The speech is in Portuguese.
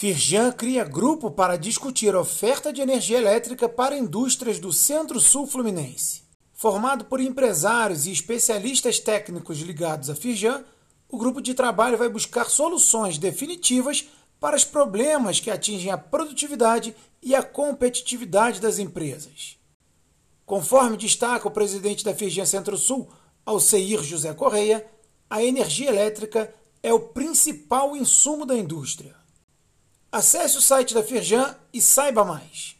Firjan cria grupo para discutir oferta de energia elétrica para indústrias do Centro-Sul Fluminense. Formado por empresários e especialistas técnicos ligados à Firjan, o grupo de trabalho vai buscar soluções definitivas para os problemas que atingem a produtividade e a competitividade das empresas. Conforme destaca o presidente da Firjan Centro-Sul, Alceir José Correia, a energia elétrica é o principal insumo da indústria. Acesse o site da Firjan e saiba mais.